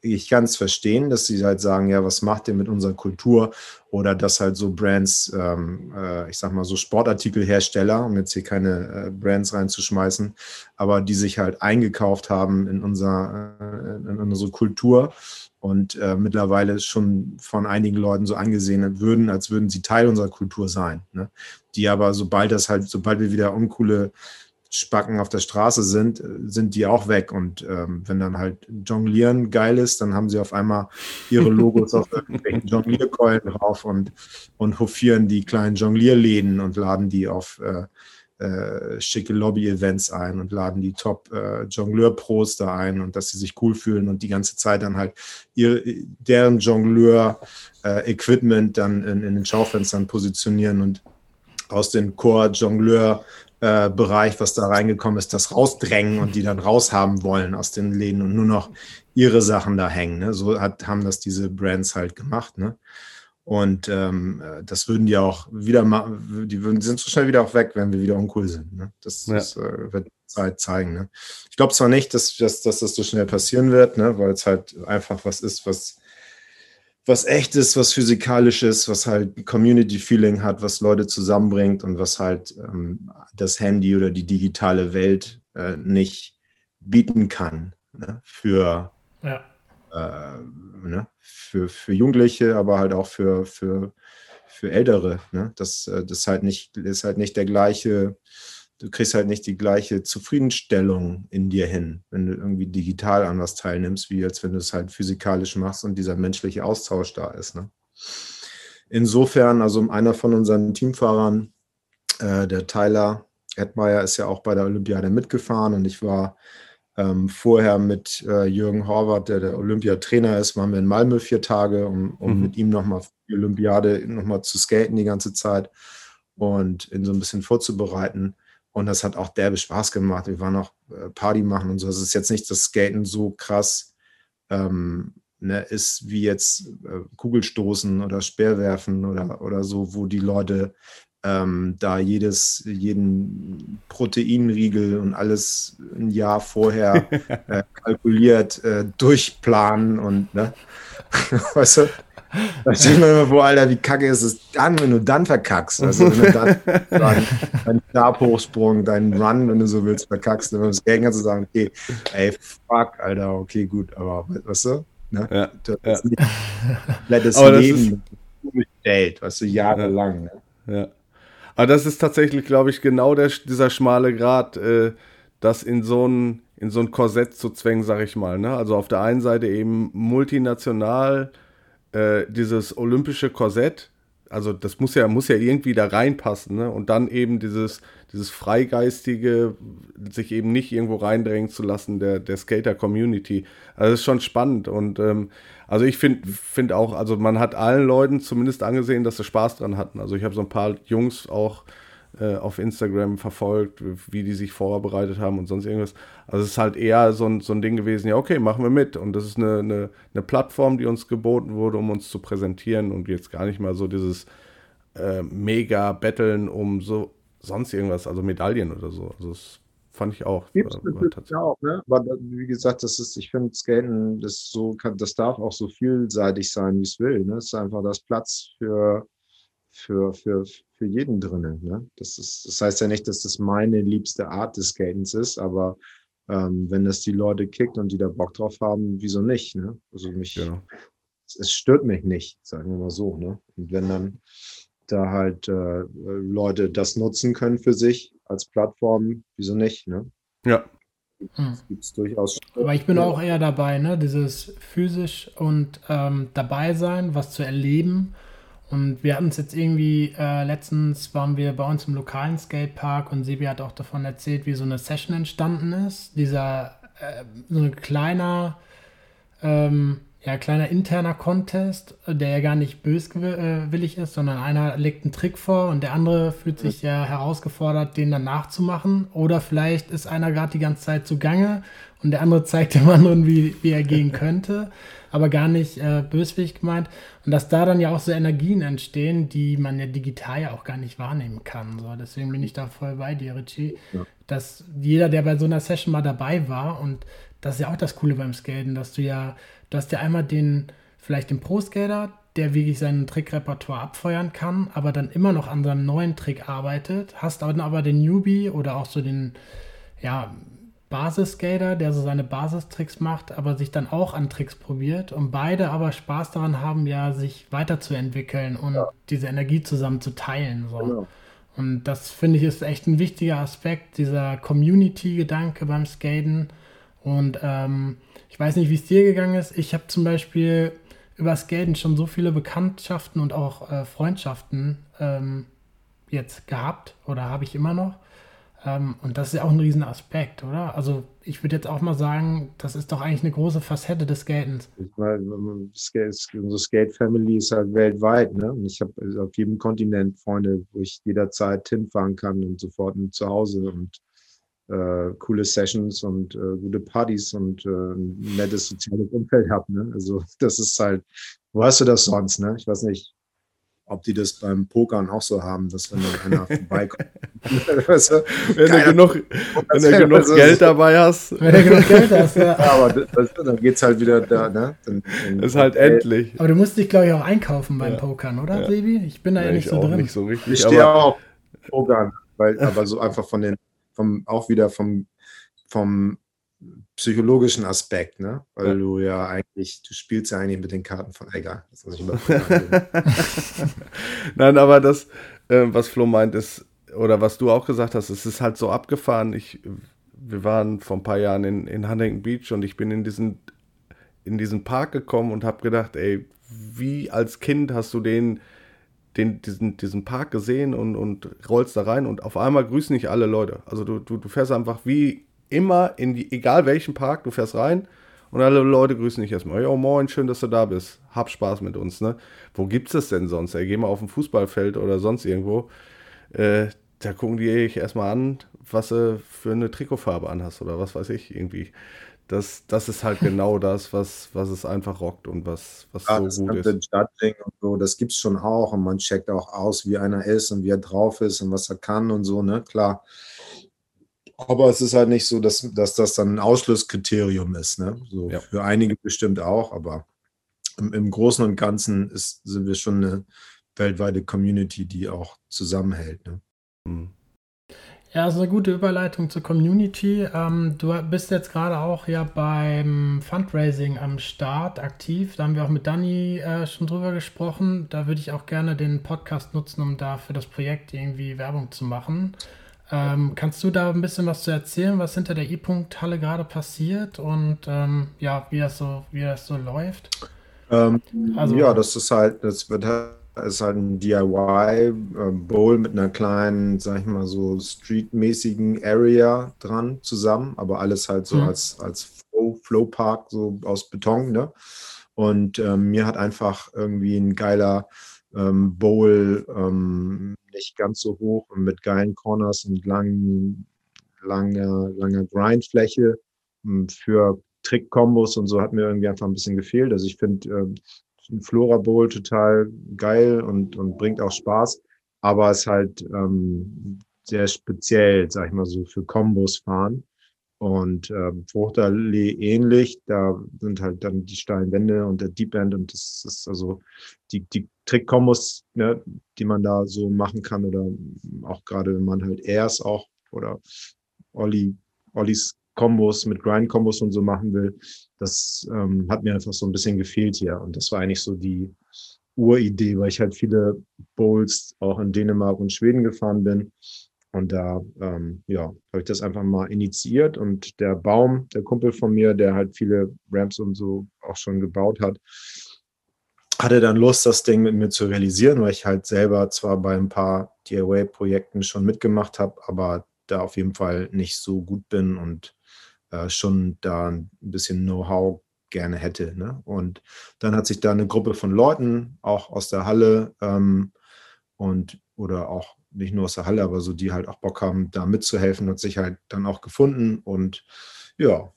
ich kann es verstehen, dass sie halt sagen, ja, was macht ihr mit unserer Kultur? Oder dass halt so Brands, ähm, äh, ich sag mal so Sportartikelhersteller, um jetzt hier keine äh, Brands reinzuschmeißen, aber die sich halt eingekauft haben in, unser, äh, in unsere Kultur und äh, mittlerweile schon von einigen Leuten so angesehen würden, als würden sie Teil unserer Kultur sein. Ne? Die aber, sobald das halt, sobald wir wieder uncoole Spacken auf der Straße sind, sind die auch weg. Und ähm, wenn dann halt Jonglieren geil ist, dann haben sie auf einmal ihre Logos auf [laughs] irgendwelchen Jonglierkeulen drauf und, und hofieren die kleinen Jonglierläden und laden die auf äh, äh, schicke Lobby-Events ein und laden die Top-Jongleur-Pros äh, da ein und dass sie sich cool fühlen und die ganze Zeit dann halt ihr, deren Jongleur-Equipment dann in, in den Schaufenstern positionieren und aus den Core-Jongleur- äh, Bereich, was da reingekommen ist, das rausdrängen und die dann raushaben wollen aus den Läden und nur noch ihre Sachen da hängen. Ne? So hat, haben das diese Brands halt gemacht. Ne? Und ähm, das würden die auch wieder machen, die würden, sind so schnell wieder auch weg, wenn wir wieder uncool sind. Ne? Das, ja. das äh, wird Zeit zeigen. Ne? Ich glaube zwar nicht, dass, dass, dass, das so schnell passieren wird, ne? weil es halt einfach was ist, was was echtes, was physikalisches, was halt Community-Feeling hat, was Leute zusammenbringt und was halt ähm, das Handy oder die digitale Welt äh, nicht bieten kann ne? für, ja. äh, ne? für, für Jugendliche, aber halt auch für, für, für Ältere. Ne? Das, äh, das halt nicht, ist halt nicht der gleiche du kriegst halt nicht die gleiche Zufriedenstellung in dir hin, wenn du irgendwie digital an was teilnimmst, wie als wenn du es halt physikalisch machst und dieser menschliche Austausch da ist. Ne? Insofern, also einer von unseren Teamfahrern Äh, der Tyler Edmeyer ist ja auch bei der Olympiade mitgefahren und ich war ähm, vorher mit äh, Jürgen Horvath, der der Olympiatrainer ist, waren wir in Malmö vier Tage, um, um mhm. mit ihm nochmal die Olympiade nochmal zu skaten die ganze Zeit und ihn so ein bisschen vorzubereiten. Und das hat auch derbe Spaß gemacht. Wir waren auch äh, Party machen und so. Es ist jetzt nicht das Skaten so krass ähm, ne, ist wie jetzt äh, Kugelstoßen oder Speerwerfen oder, oder so, wo die Leute ähm, da jedes, jeden Proteinriegel und alles ein Jahr vorher [laughs] äh, kalkuliert, äh, durchplanen und, ne? [laughs] weißt du? Da sieht man immer, wo, Alter, wie kacke ist es dann, wenn du dann verkackst. Also, wenn du dann deinen [laughs] dein Stabhochsprung, deinen Run, wenn du so willst, verkackst, dann kannst du sagen, okay, ey, fuck, Alter, okay, gut, aber weißt du? Ne? Ja, das ja. ist nicht komplettes Leben gestellt, weißt du, jahrelang. Ja. Ne? ja. Aber das ist tatsächlich, glaube ich, genau der, dieser schmale Grad, äh, das in so ein, in so ein Korsett zu zwängen, sag ich mal. Ne? Also auf der einen Seite eben multinational äh, dieses olympische Korsett, also das muss ja, muss ja irgendwie da reinpassen, ne? Und dann eben dieses, dieses Freigeistige, sich eben nicht irgendwo reindrängen zu lassen, der, der Skater-Community. Also das ist schon spannend. Und ähm, also ich finde find auch, also man hat allen Leuten zumindest angesehen, dass sie Spaß dran hatten. Also ich habe so ein paar Jungs auch auf Instagram verfolgt, wie die sich vorbereitet haben und sonst irgendwas. Also es ist halt eher so ein, so ein Ding gewesen, ja, okay, machen wir mit. Und das ist eine, eine, eine Plattform, die uns geboten wurde, um uns zu präsentieren und jetzt gar nicht mal so dieses äh, mega Betteln um so sonst irgendwas, also Medaillen oder so. Also das fand ich auch. Gibt's äh, ja auch, ne? Aber wie gesagt, das ist, ich finde, Skaten, das so kann, das darf auch so vielseitig sein, wie es will. Ne? Es ist einfach das Platz für, für, für, für jeden drinnen. Ne? Das, ist, das heißt ja nicht, dass das meine liebste Art des Skatens ist, aber ähm, wenn das die Leute kickt und die da Bock drauf haben, wieso nicht? Ne? Also mich, genau. es, es, stört mich nicht, sagen wir mal so. Ne? Und wenn dann da halt äh, Leute das nutzen können für sich als Plattform, wieso nicht? Ne? Ja. Hm. Gibt es durchaus. Aber ich bin auch eher dabei, ne? Dieses physisch und ähm, dabei sein, was zu erleben. Und wir hatten es jetzt irgendwie, äh, letztens waren wir bei uns im lokalen Skatepark und Sebi hat auch davon erzählt, wie so eine Session entstanden ist. Dieser, äh, so ein kleiner, ähm, ja, kleiner interner Contest, der ja gar nicht böswillig ist, sondern einer legt einen Trick vor und der andere fühlt sich ja herausgefordert, den dann nachzumachen. Oder vielleicht ist einer gerade die ganze Zeit zugange und der andere [laughs] zeigt dem anderen, wie, wie er gehen könnte, aber gar nicht äh, böswillig gemeint. Und dass da dann ja auch so Energien entstehen, die man ja digital ja auch gar nicht wahrnehmen kann. So, deswegen bin ich da voll bei dir, Richie. Ja. Dass jeder, der bei so einer Session mal dabei war und das ist ja auch das Coole beim Skaten, dass du ja Du hast ja einmal den, vielleicht den Pro-Skater, der wirklich sein Trickrepertoire abfeuern kann, aber dann immer noch an seinem neuen Trick arbeitet. Hast dann aber den Newbie oder auch so den, ja, Basis-Skater, der so seine Basistricks macht, aber sich dann auch an Tricks probiert und beide aber Spaß daran haben, ja, sich weiterzuentwickeln und ja. diese Energie zusammen zu teilen. So. Genau. Und das finde ich ist echt ein wichtiger Aspekt, dieser Community-Gedanke beim Skaten. Und ähm, ich weiß nicht, wie es dir gegangen ist. Ich habe zum Beispiel über Skaten schon so viele Bekanntschaften und auch äh, Freundschaften ähm, jetzt gehabt oder habe ich immer noch. Ähm, und das ist ja auch ein riesen Aspekt, oder? Also ich würde jetzt auch mal sagen, das ist doch eigentlich eine große Facette des Skatens. Ich meine, unsere Skate-Family ist halt weltweit, ne? Und ich habe also auf jedem Kontinent Freunde, wo ich jederzeit hinfahren kann und sofort zu Hause und äh, coole Sessions und äh, gute Partys und äh, ein nettes soziales Umfeld habe. Ne? Also [laughs] das ist halt, wo hast du das sonst? Ne? Ich weiß nicht, ob die das beim Pokern auch so haben, dass wenn dann einer [laughs] vorbeikommt. weißt [laughs] du, wenn du genug, wenn du genug also, Geld dabei hast. Wenn du genug Geld hast, ja. ja aber das, dann geht es halt wieder da, ne? Dann, dann ist halt endlich. Aber du musst dich, glaube ich, auch einkaufen beim ja. Pokern, oder, ja. Sebi? Ich bin da ja, nicht so drin. Nicht so richtig, ich stehe auch Pokern, weil, aber so einfach von den vom, auch wieder vom, vom psychologischen Aspekt, ne? Weil ja. du ja eigentlich, du spielst ja eigentlich mit den Karten von, egal. [laughs] Nein, aber das, äh, was Flo meint, ist, oder was du auch gesagt hast, es ist halt so abgefahren. Ich, wir waren vor ein paar Jahren in, in Huntington Beach und ich bin in diesen, in diesen Park gekommen und habe gedacht, ey, wie als Kind hast du den den, diesen, diesen Park gesehen und, und rollst da rein und auf einmal grüßen nicht alle Leute. Also du, du, du fährst einfach wie immer in die, egal welchen Park, du fährst rein und alle Leute grüßen dich erstmal. Ja, moin, schön, dass du da bist. Hab Spaß mit uns, ne? Wo gibt's das denn sonst? Ey, geh mal auf ein Fußballfeld oder sonst irgendwo. Äh, da gucken die dich erstmal an, was du für eine Trikotfarbe anhast oder was weiß ich irgendwie. Das, das ist halt genau [laughs] das, was, was es einfach rockt und was, was Ja, so das gut ist. Judging und so, das gibt's schon auch und man checkt auch aus, wie einer ist und wie er drauf ist und was er kann und so, ne? Klar. Aber es ist halt nicht so, dass, dass das dann ein Ausschlusskriterium ist, ne? So Ja. für einige bestimmt auch, aber im, im Großen und Ganzen ist, sind wir schon eine weltweite Community, die auch zusammenhält, ne? Hm. Ja, ist eine gute Überleitung zur Community. Ähm, du bist jetzt gerade auch ja beim Fundraising am Start aktiv. Da haben wir auch mit Dani äh, schon drüber gesprochen. Da würde ich auch gerne den Podcast nutzen, um da für das Projekt irgendwie Werbung zu machen. Ähm, kannst du da ein bisschen was zu erzählen, was hinter der I-Punkt-Halle gerade passiert und ähm, ja, wie das so, wie das so läuft? Ähm, Also- ja, das ist halt, das wird halt, ist halt ein DIY-Bowl mit einer kleinen, sag ich mal so, streetmäßigen Area dran zusammen, aber alles halt so Mhm. als, als Flow, Flowpark, so aus Beton, ne? Und ähm, mir hat einfach irgendwie ein geiler ähm, Bowl, ähm, nicht ganz so hoch und mit geilen Corners und langen, langer, langer Grindfläche ähm, für Trick-Kombos und so hat mir irgendwie einfach ein bisschen gefehlt. Also ich finde ähm, Flora Bowl total geil und, und bringt auch Spaß, aber es ist halt ähm, sehr speziell, sag ich mal so, für Kombos fahren. Und ähm, Fruchtallee ähnlich, da sind halt dann die steilen Wände und der Deep End und das ist also die, die Trick-Kombos, ne, die man da so machen kann oder auch gerade wenn man halt Airs auch oder Olli, Ollis Kombos mit Grind-Kombos und so machen will, das ähm, hat mir einfach so ein bisschen gefehlt hier. Und das war eigentlich so die Uridee, weil ich halt viele Bowls auch in Dänemark und Schweden gefahren bin. Und da, ähm, ja, habe ich das einfach mal initiiert. Und der Baum, der Kumpel von mir, der halt viele Ramps und so auch schon gebaut hat, hatte dann Lust, das Ding mit mir zu realisieren, weil ich halt selber zwar bei ein paar DIY-Projekten schon mitgemacht habe, aber da auf jeden Fall nicht so gut bin und äh, schon da ein bisschen Know-how gerne hätte. Ne? Und dann hat sich da eine Gruppe von Leuten, auch aus der Halle ähm, und oder auch nicht nur aus der Halle, aber so die halt auch Bock haben, da mitzuhelfen, hat sich halt dann auch gefunden. Und ja,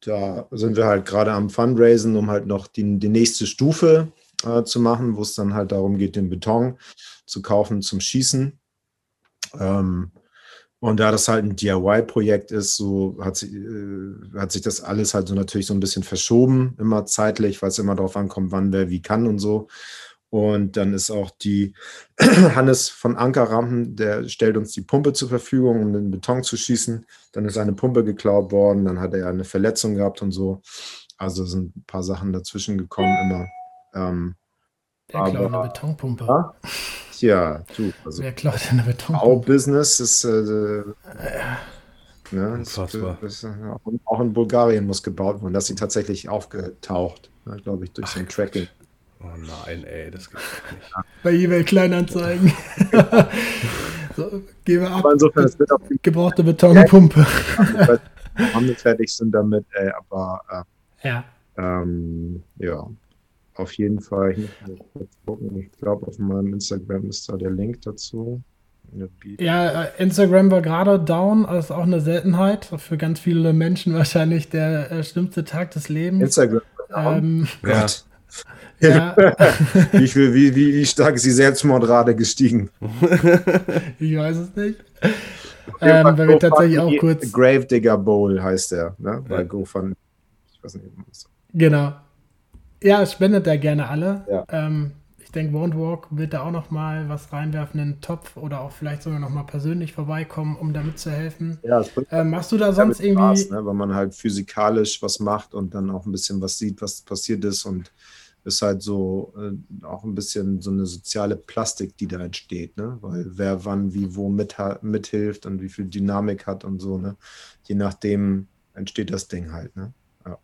da sind wir halt gerade am Fundraisen, um halt noch die, die nächste Stufe äh, zu machen, wo es dann halt darum geht, den Beton zu kaufen zum Schießen. Ähm, und da das halt ein DIY-Projekt ist, so hat, sich, äh, hat sich das alles halt so natürlich so ein bisschen verschoben, immer zeitlich, weil es immer darauf ankommt, wann wer wie kann und so. Und dann ist auch die [clears throat] Hannes von Ankerrampen, der stellt uns die Pumpe zur Verfügung, um den Beton zu schießen. Dann ist eine Pumpe geklaut worden, dann hat er eine Verletzung gehabt und so. Also sind ein paar Sachen dazwischen gekommen immer. Ähm, Wer klaut eine Betonpumpe? Ja? ja, du, also Wer klaut eine Betonpumpe? Baubusiness ist, äh, ne, ist, Unfassbar. ist, äh, auch in Bulgarien muss gebaut werden. Das ist sie tatsächlich aufgetaucht, ne, glaube ich, durch so ein Tracking. Oh nein, ey, das geht nicht. [laughs] Bei eBay Kleinanzeigen. [laughs] so, gebe ab. Aber insofern, es wird auf Gebrauchte Betonpumpe. Haben wir fertig sind damit, ey, aber Ja. äh, ähm, ja, auf jeden Fall. Ich muss mal kurz gucken. Ich glaube, auf meinem Instagram ist da der Link dazu. Ja, äh, Instagram war gerade down, das ist auch eine Seltenheit. Für ganz viele Menschen wahrscheinlich der äh, schlimmste Tag des Lebens. Instagram. Ähm, Ja. Gott. ja, [laughs] Wie, viel, wie, wie, wie stark ist die Selbstmordrate gestiegen? [laughs] ich weiß es nicht. Ähm, weil wir tatsächlich auch kurz. Gravedigger Bowl heißt der, ne? Bei Ja. GoFundMe. Ich weiß nicht, was. Genau. Ja, es spendet da gerne alle. Ja. Ähm, ich denke, Won't Walk wird da auch noch mal was reinwerfen in den Topf oder auch vielleicht sogar noch mal persönlich vorbeikommen, um da mitzuhelfen. Ja, es bringt Ähm, machst du da sonst irgendwie. Spaß, ne? weil man halt physikalisch was macht und dann auch ein bisschen was sieht, was passiert ist und ist halt so äh, auch ein bisschen so eine soziale Plastik, die da entsteht, ne? Weil wer wann wie wo mit, mithilft und wie viel Dynamik hat und so, ne? Je nachdem entsteht das Ding halt, ne?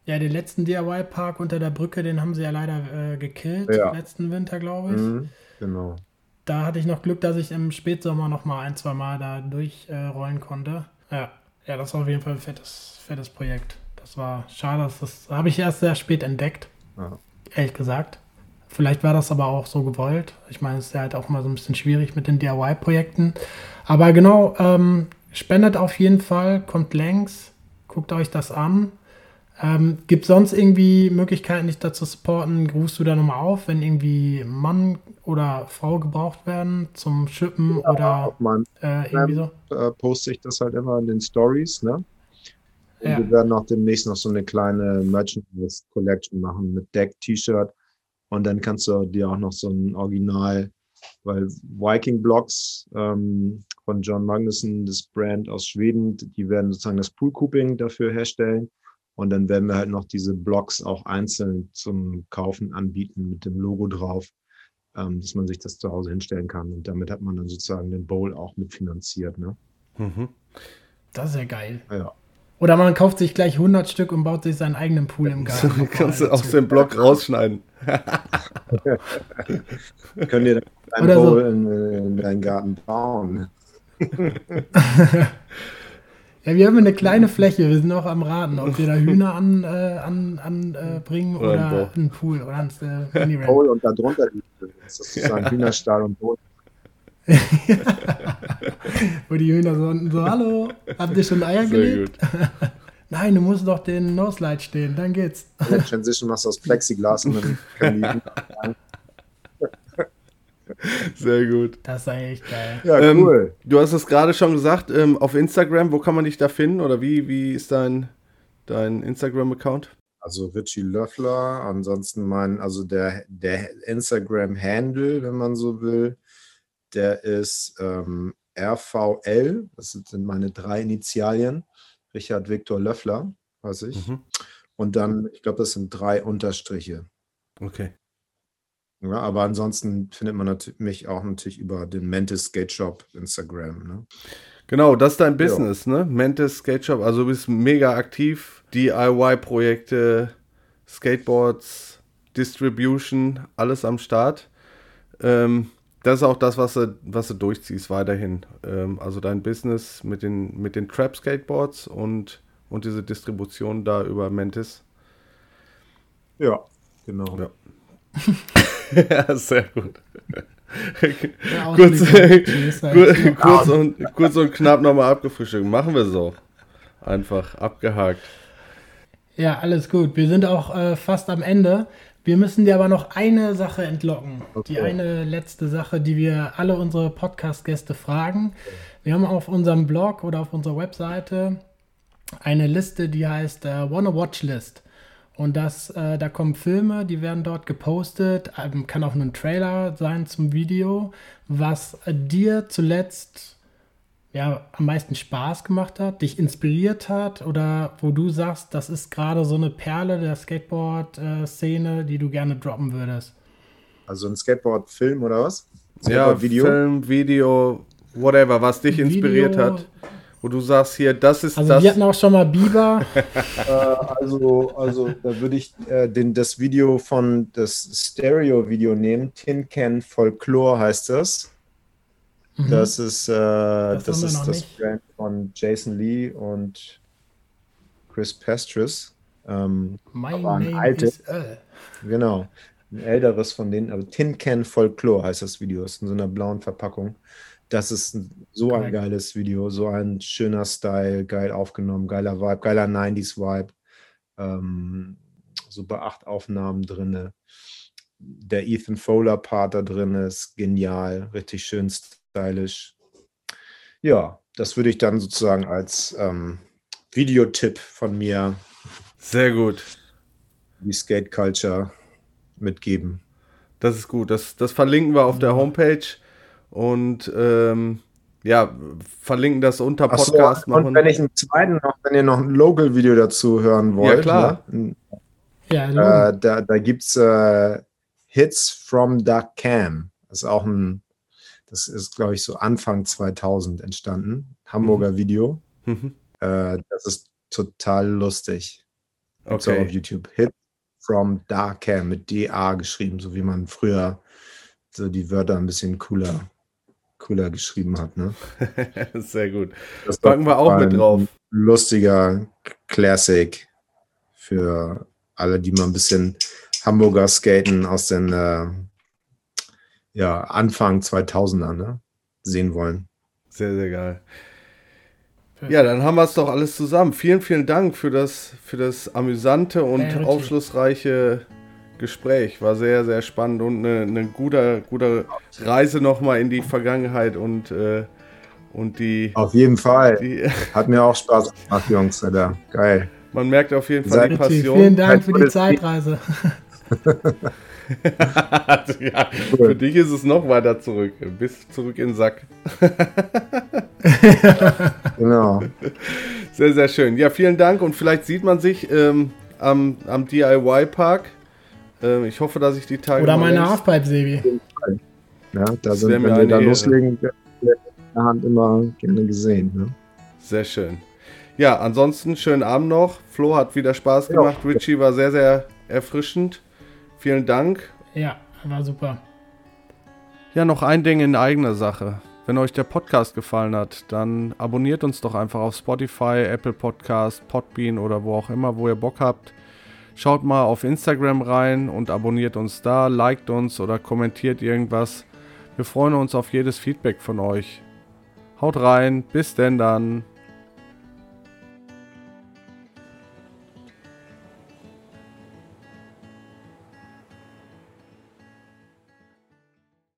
Ja, den letzten DIY-Park unter der Brücke, den haben sie ja leider äh, gekillt, Ja. letzten Winter, glaube ich. Mhm, genau. da hatte ich noch Glück, dass ich im Spätsommer noch mal ein, zwei Mal da durchrollen äh, konnte. Ja. ja, das war auf jeden Fall ein fettes, fettes Projekt. Das war schade, das, das habe ich erst sehr spät entdeckt. Ja. Ehrlich gesagt. Vielleicht war das aber auch so gewollt. Ich meine, es ist ja halt auch immer so ein bisschen schwierig mit den DIY-Projekten. Aber genau, ähm, spendet auf jeden Fall, kommt längs, guckt euch das an. Ähm, Gibt es sonst irgendwie Möglichkeiten, dich dazu zu supporten? Rufst du da nochmal auf, wenn irgendwie Mann oder Frau gebraucht werden zum Schippen ja, oder man, äh, irgendwie so? Äh, poste ich das halt immer in den Stories, ne? Und ja. wir werden auch demnächst noch so eine kleine Merchandise Collection machen mit Deck-T-Shirt. Und dann kannst du dir auch noch so ein Original, weil Viking Blocks ähm, von John Magnussen, das Brand aus Schweden, die werden sozusagen das Poolcooping dafür herstellen. Und dann werden wir halt noch diese Blocks auch einzeln zum Kaufen anbieten mit dem Logo drauf, ähm, dass man sich das zu Hause hinstellen kann. Und damit hat man dann sozusagen den Bowl auch mitfinanziert. Ne? Mhm. Das ist ja geil. Ja. Oder man kauft sich gleich 100 Stück und baut sich seinen eigenen Pool im Garten. [laughs] kannst du aus dem Block rausschneiden. [laughs] Können dir einen Bowl so. in, in deinen Garten bauen. [laughs] Ja, wir haben eine kleine Fläche, wir sind auch am Raten, ob wir da Hühner an, äh, an, anbringen äh, oder, oder einen Pool oder ans äh, Mini Pool und darunter ist das sozusagen Hühnerstall und Boot. [laughs] Wo die Hühner so unten so, hallo, habt ihr schon Eier Sehr gelegt? [laughs] Nein, du musst doch den No-Slide stehen, dann geht's. Ja, Transition machst du aus Plexiglas und dann können die [laughs] Hühner [laughs] Sehr gut. Das ist echt geil. Ja, ähm, cool. Du hast es gerade schon gesagt, ähm, auf Instagram, wo kann man dich da finden oder wie, wie ist dein, dein Instagram-Account? Also Richie Löffler, ansonsten mein, also der, der Instagram-Handle, wenn man so will, der ist ähm, RVL, das sind meine drei Initialien, Richard Viktor Löffler, weiß ich. Mhm. Und dann, ich glaube, das sind drei Unterstriche. Okay. Ja, aber ansonsten findet man mich auch natürlich über den Mentis Skate Shop Instagram. Ne? Genau, das ist dein Business, ja. ne? Mentis Skate Shop. Also du bist mega aktiv. DIY-Projekte, Skateboards, Distribution, alles am Start. Ähm, das ist auch das, was du, was du durchziehst weiterhin. Ähm, also dein Business mit den, mit den Trap Skateboards und, und diese Distribution da über Mentis. Ja, genau. Ja. [laughs] [laughs] ja, sehr gut. kurz, kurz, kurz, und, kurz und knapp nochmal abgefrühstückt. Machen wir so. Einfach abgehakt. Ja, alles gut. Wir sind auch äh, fast am Ende. Wir müssen dir aber noch eine Sache entlocken. Okay. Die eine letzte Sache, die wir alle unsere Podcast-Gäste fragen. Wir haben auf unserem Blog oder auf unserer Webseite eine Liste, die heißt äh, Wanna Watch List. Und das, äh, da kommen Filme, die werden dort gepostet, ähm, kann auch ein Trailer sein zum Video, was äh, dir zuletzt ja, am meisten Spaß gemacht hat, dich inspiriert hat oder wo du sagst, das ist gerade so eine Perle der Skateboard-Szene, äh, die du gerne droppen würdest. Also ein Skateboard-Film oder was? Skateboard-Video? Ja, Film, Video, whatever, was dich Video, inspiriert hat wo du sagst hier, das ist also das. Wir hatten auch schon mal Biber. [laughs] äh, also, also da würde ich äh, den, das Video von das Stereo-Video nehmen. Tin Can Folklore heißt das. Mhm. Das ist, äh, das, das, ist das Brand von Jason Lee und Chris Pestris. Ähm, mein Name alte, is, uh. Genau. Ein älteres von denen, aber Tin Can Folklore heißt das Video. Das ist in so einer blauen Verpackung. Das ist so ein geiles Video, so ein schöner Style, geil aufgenommen, geiler Vibe, geiler 90s-Vibe. Ähm, super acht Aufnahmen drin. Der Ethan Fowler-Part da drin ist genial, richtig schön stylisch. Ja, das würde ich dann sozusagen als ähm, Videotipp von mir. Sehr gut. Die Skate Culture mitgeben. Das ist gut. Das, das verlinken wir auf der Homepage und ähm, ja, verlinken das unter Podcast. So, und wenn ich einen zweiten noch, wenn ihr noch ein Local-Video dazu hören wollt, ja, klar. Ne? Ja, äh, da da gibt es äh, Hits from Duck Cam. Das ist auch ein, das ist, glaube ich, so Anfang 2000 entstanden. Hamburger mhm. Video. Mhm. Äh, das ist total lustig. Okay. auf YouTube. Hits from Dark Cam mit DA geschrieben, so wie man früher so die Wörter ein bisschen cooler, cooler geschrieben hat. Ne? [laughs] Sehr gut. Das Packen wir auch mit drauf. Lustiger Classic für alle, die mal ein bisschen Hamburger Skaten aus den äh, ja, Anfang 2000er ne, sehen wollen. Sehr, sehr geil. Ja, dann haben wir es doch alles zusammen. Vielen, vielen Dank für das, für das amüsante und Hey, Richie. aufschlussreiche Gespräch. War sehr, sehr spannend und eine, eine gute, gute Reise nochmal in die Vergangenheit und, äh, und die, Auf jeden Fall. die. [laughs] Hat mir auch Spaß gemacht, Jungs. Alter. Geil. Man merkt auf jeden Fall die Passion. vielen Dank für die Zeitreise. [laughs] ja, für dich ist es noch weiter zurück. Bis zurück in den Sack. [laughs] Genau. Sehr, sehr schön. Ja, vielen Dank und vielleicht sieht man sich ähm, am, am DIY-Park. Ähm, ich hoffe, dass ich die Tage. Oder meine längst- Halfpipe, Sebi. Ja, da Das sind wenn wir da Ehre. loslegen, in der Hand immer gerne gesehen. Ne? Sehr schön. Ja, ansonsten schönen Abend noch. Flo hat wieder Spaß Ja. gemacht. Richie war sehr, sehr erfrischend. Vielen Dank. Ja, war super. Ja, noch ein Ding in eigener Sache. Wenn euch der Podcast gefallen hat, dann abonniert uns doch einfach auf Spotify, Apple Podcast, Podbean oder wo auch immer, wo ihr Bock habt. Schaut mal auf Instagram rein und abonniert uns da, liked uns oder kommentiert irgendwas. Wir freuen uns auf jedes Feedback von euch. Haut rein, bis denn dann.